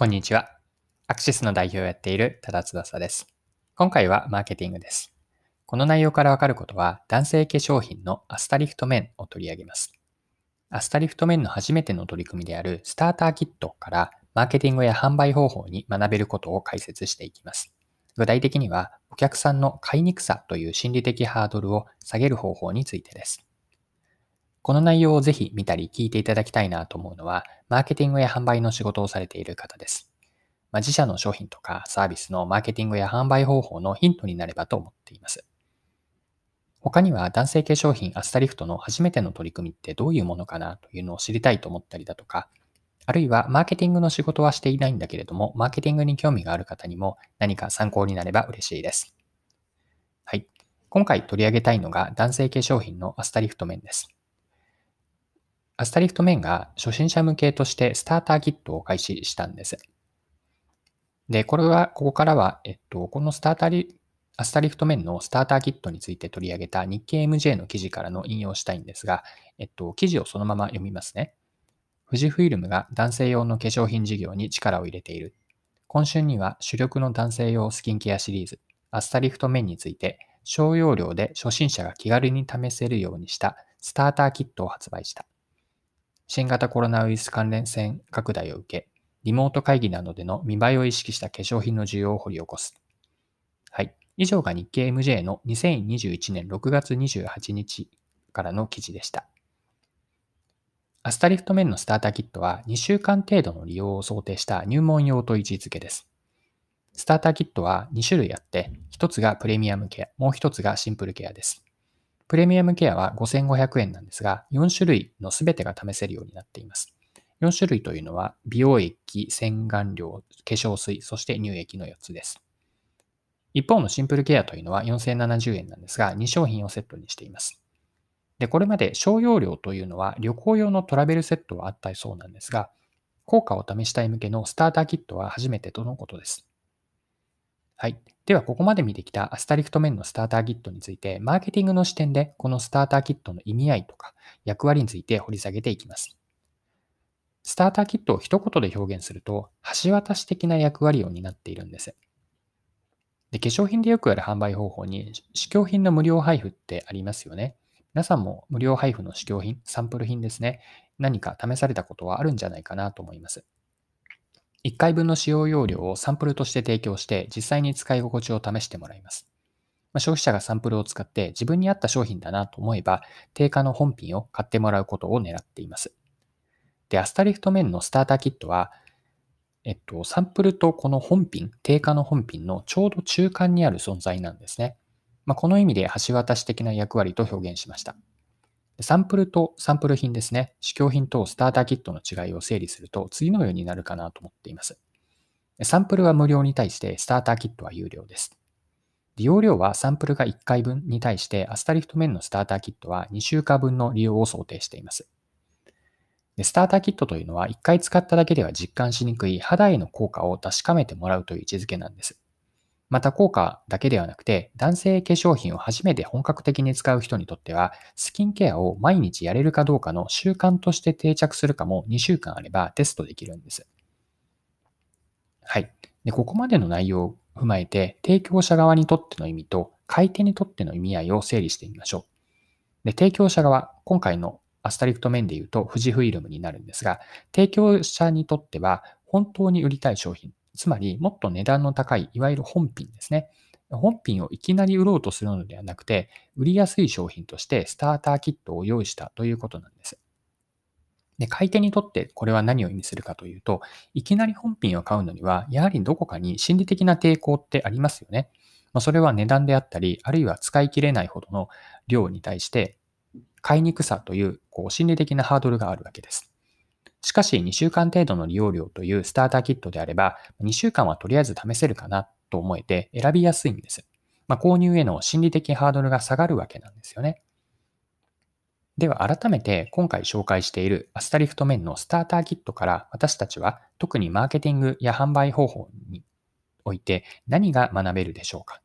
こんにちは。アクシスの代表をやっている多田翼です。今回はマーケティングです。この内容からわかることは、男性化粧品のアスタリフトメンを取り上げます。アスタリフトメンの初めての取り組みであるスターターキットからマーケティングや販売方法に学べることを解説していきます。具体的には、お客さんの買いにくさという心理的ハードルを下げる方法についてです。この内容をぜひ見たり聞いていただきたいなと思うのは、マーケティングや販売の仕事をされている方です。まあ、自社の商品とかサービスのマーケティングや販売方法のヒントになればと思っています。他には男性化粧品アスタリフトの初めての取り組みってどういうものかなというのを知りたいと思ったりだとか、あるいはマーケティングの仕事はしていないんだけれども、マーケティングに興味がある方にも何か参考になれば嬉しいです。はい。今回取り上げたいのが男性化粧品のアスタリフト面です。アスタリフトメンが初心者向けとしてスターターキットを開始したんです。で、これは、ここからは、えっと、このスターターリ、アスタリフトメンのスターターキットについて取り上げた日経 MJ の記事からの引用したいんですが、えっと、記事をそのまま読みますね。富士フイルムが男性用の化粧品事業に力を入れている。今春には主力の男性用スキンケアシリーズ、アスタリフトメンについて、小容量で初心者が気軽に試せるようにしたスターターキットを発売した。新型コロナウイルス関連線拡大を受け、リモート会議などでの見栄えを意識した化粧品の需要を掘り起こす。はい。以上が日経 MJ の2021年6月28日からの記事でした。アスタリフト面のスターターキットは2週間程度の利用を想定した入門用と位置づけです。スターターキットは2種類あって、1つがプレミアムケア、もう1つがシンプルケアです。プレミアムケアは5500円なんですが、4種類のすべてが試せるようになっています。4種類というのは、美容液、洗顔料、化粧水、そして乳液の4つです。一方のシンプルケアというのは4070円なんですが、2商品をセットにしています。で、これまで小容量というのは旅行用のトラベルセットはあったそうなんですが、効果を試したい向けのスターターキットは初めてとのことです。はい。では、ここまで見てきたアスタリフト面のスターターキットについて、マーケティングの視点で、このスターターキットの意味合いとか役割について掘り下げていきます。スターターキットを一言で表現すると、橋渡し的な役割を担っているんです。で、化粧品でよくある販売方法に、試供品の無料配布ってありますよね。皆さんも無料配布の試供品、サンプル品ですね。何か試されたことはあるんじゃないかなと思います。1回分の使用容量をサンプルとして提供して実際に使い心地を試してもらいます。まあ、消費者がサンプルを使って自分に合った商品だなと思えば定価の本品を買ってもらうことを狙っています。で、アスタリフト面のスターターキットは、えっと、サンプルとこの本品、定価の本品のちょうど中間にある存在なんですね。まあ、この意味で橋渡し的な役割と表現しました。サンプルとサンプル品ですね、試供品とスターターキットの違いを整理すると次のようになるかなと思っています。サンプルは無料に対してスターターキットは有料です。利用料はサンプルが1回分に対してアスタリフト面のスターターキットは2週間分の利用を想定しています。スターターキットというのは1回使っただけでは実感しにくい肌への効果を確かめてもらうという位置づけなんです。また効果だけではなくて、男性化粧品を初めて本格的に使う人にとっては、スキンケアを毎日やれるかどうかの習慣として定着するかも2週間あればテストできるんです。はい。でここまでの内容を踏まえて、提供者側にとっての意味と買い手にとっての意味合いを整理してみましょう。で提供者側、今回のアスタリフト面で言うと富士フイルムになるんですが、提供者にとっては本当に売りたい商品、つまり、もっと値段の高い、いわゆる本品ですね。本品をいきなり売ろうとするのではなくて、売りやすい商品としてスターターキットを用意したということなんです。で、買い手にとってこれは何を意味するかというと、いきなり本品を買うのには、やはりどこかに心理的な抵抗ってありますよね。まあ、それは値段であったり、あるいは使い切れないほどの量に対して、買いにくさというこう心理的なハードルがあるわけです。しかし2週間程度の利用料というスターターキットであれば、2週間はとりあえず試せるかなと思えて選びやすいんです。まあ、購入への心理的ハードルが下がるわけなんですよね。では改めて今回紹介しているアスタリフト面のスターターキットから私たちは特にマーケティングや販売方法において何が学べるでしょうか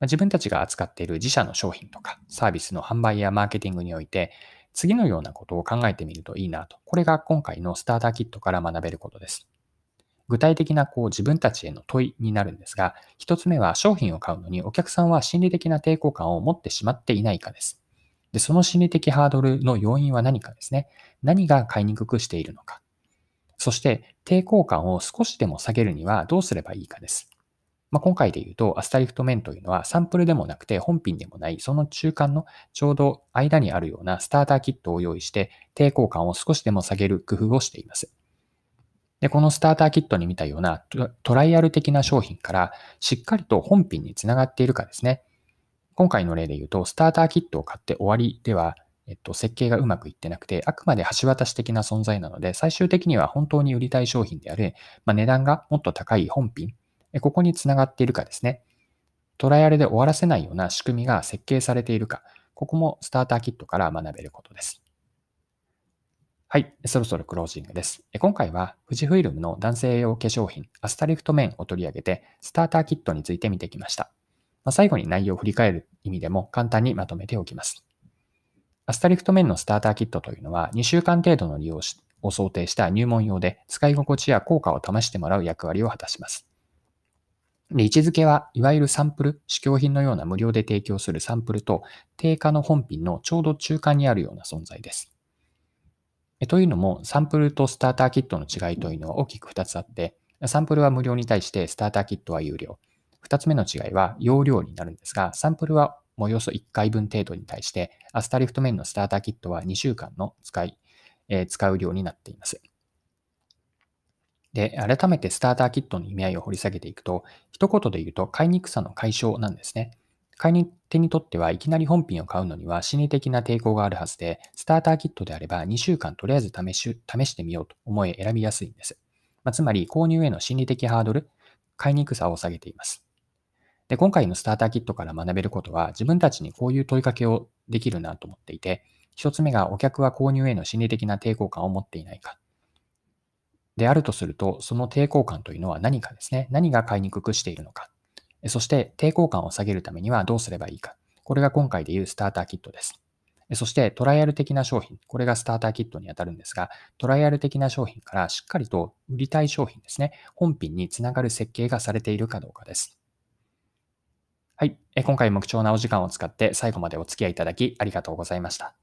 自分たちが扱っている自社の商品とかサービスの販売やマーケティングにおいて次のようなことを考えてみるといいなと。これが今回のスターターキットから学べることです。具体的なこう自分たちへの問いになるんですが、一つ目は商品を買うのにお客さんは心理的な抵抗感を持ってしまっていないかです。で、その心理的ハードルの要因は何かですね。何が買いにくくしているのか。そして抵抗感を少しでも下げるにはどうすればいいかです。まあ、今回で言うと、アスタリフト面というのはサンプルでもなくて本品でもない、その中間のちょうど間にあるようなスターターキットを用意して抵抗感を少しでも下げる工夫をしています。で、このスターターキットに見たようなトライアル的な商品からしっかりと本品につながっているかですね。今回の例で言うと、スターターキットを買って終わりでは、えっと、設計がうまくいってなくて、あくまで橋渡し的な存在なので、最終的には本当に売りたい商品である、まあ、値段がもっと高い本品ここにつながっているかですね。トライアルで終わらせないような仕組みが設計されているか、ここもスターターキットから学べることです。はい、そろそろクロージングです。今回は富士フイルムの男性用化粧品アスタリフトメンを取り上げて、スターターキットについて見てきました。まあ、最後に内容を振り返る意味でも簡単にまとめておきます。アスタリフトメンのスターターキットというのは2週間程度の利用を想定した入門用で使い心地や効果を試してもらう役割を果たします。で、位置づけはいわゆるサンプル、試供品のような無料で提供するサンプルと定価の本品のちょうど中間にあるような存在です。というのも、サンプルとスターターキットの違いというのは大きく2つあって、サンプルは無料に対してスターターキットは有料。2つ目の違いは容量になるんですが、サンプルはおよそ1回分程度に対して、アスタリフト面のスターターキットは2週間の使い、えー、使う量になっています。で、改めてスターターキットの意味合いを掘り下げていくと、一言で言うと買いにくさの解消なんですね。買い手にとってはいきなり本品を買うのには心理的な抵抗があるはずで、スターターキットであれば2週間とりあえず試し試してみようと思い選びやすいんです。まあ、つまり購入への心理的ハードル、買いにくさを下げています。で、今回のスターターキットから学べることは自分たちにこういう問いかけをできるなと思っていて、一つ目がお客は購入への心理的な抵抗感を持っていないか。であるとすると、その抵抗感というのは何かですね。何が買いにくくしているのか。そして抵抗感を下げるためにはどうすればいいか。これが今回でいうスターターキットです。そしてトライアル的な商品、これがスターターキットにあたるんですが、トライアル的な商品からしっかりと売りたい商品ですね、本品につながる設計がされているかどうかです。はい。今回も貴重なお時間を使って最後までお付き合いいただきありがとうございました。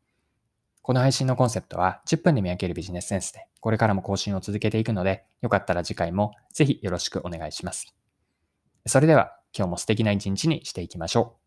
この配信のコンセプトは10分で見分けるビジネスセンスで、これからも更新を続けていくので、よかったら次回もぜひよろしくお願いします。それでは今日も素敵な一日にしていきましょう。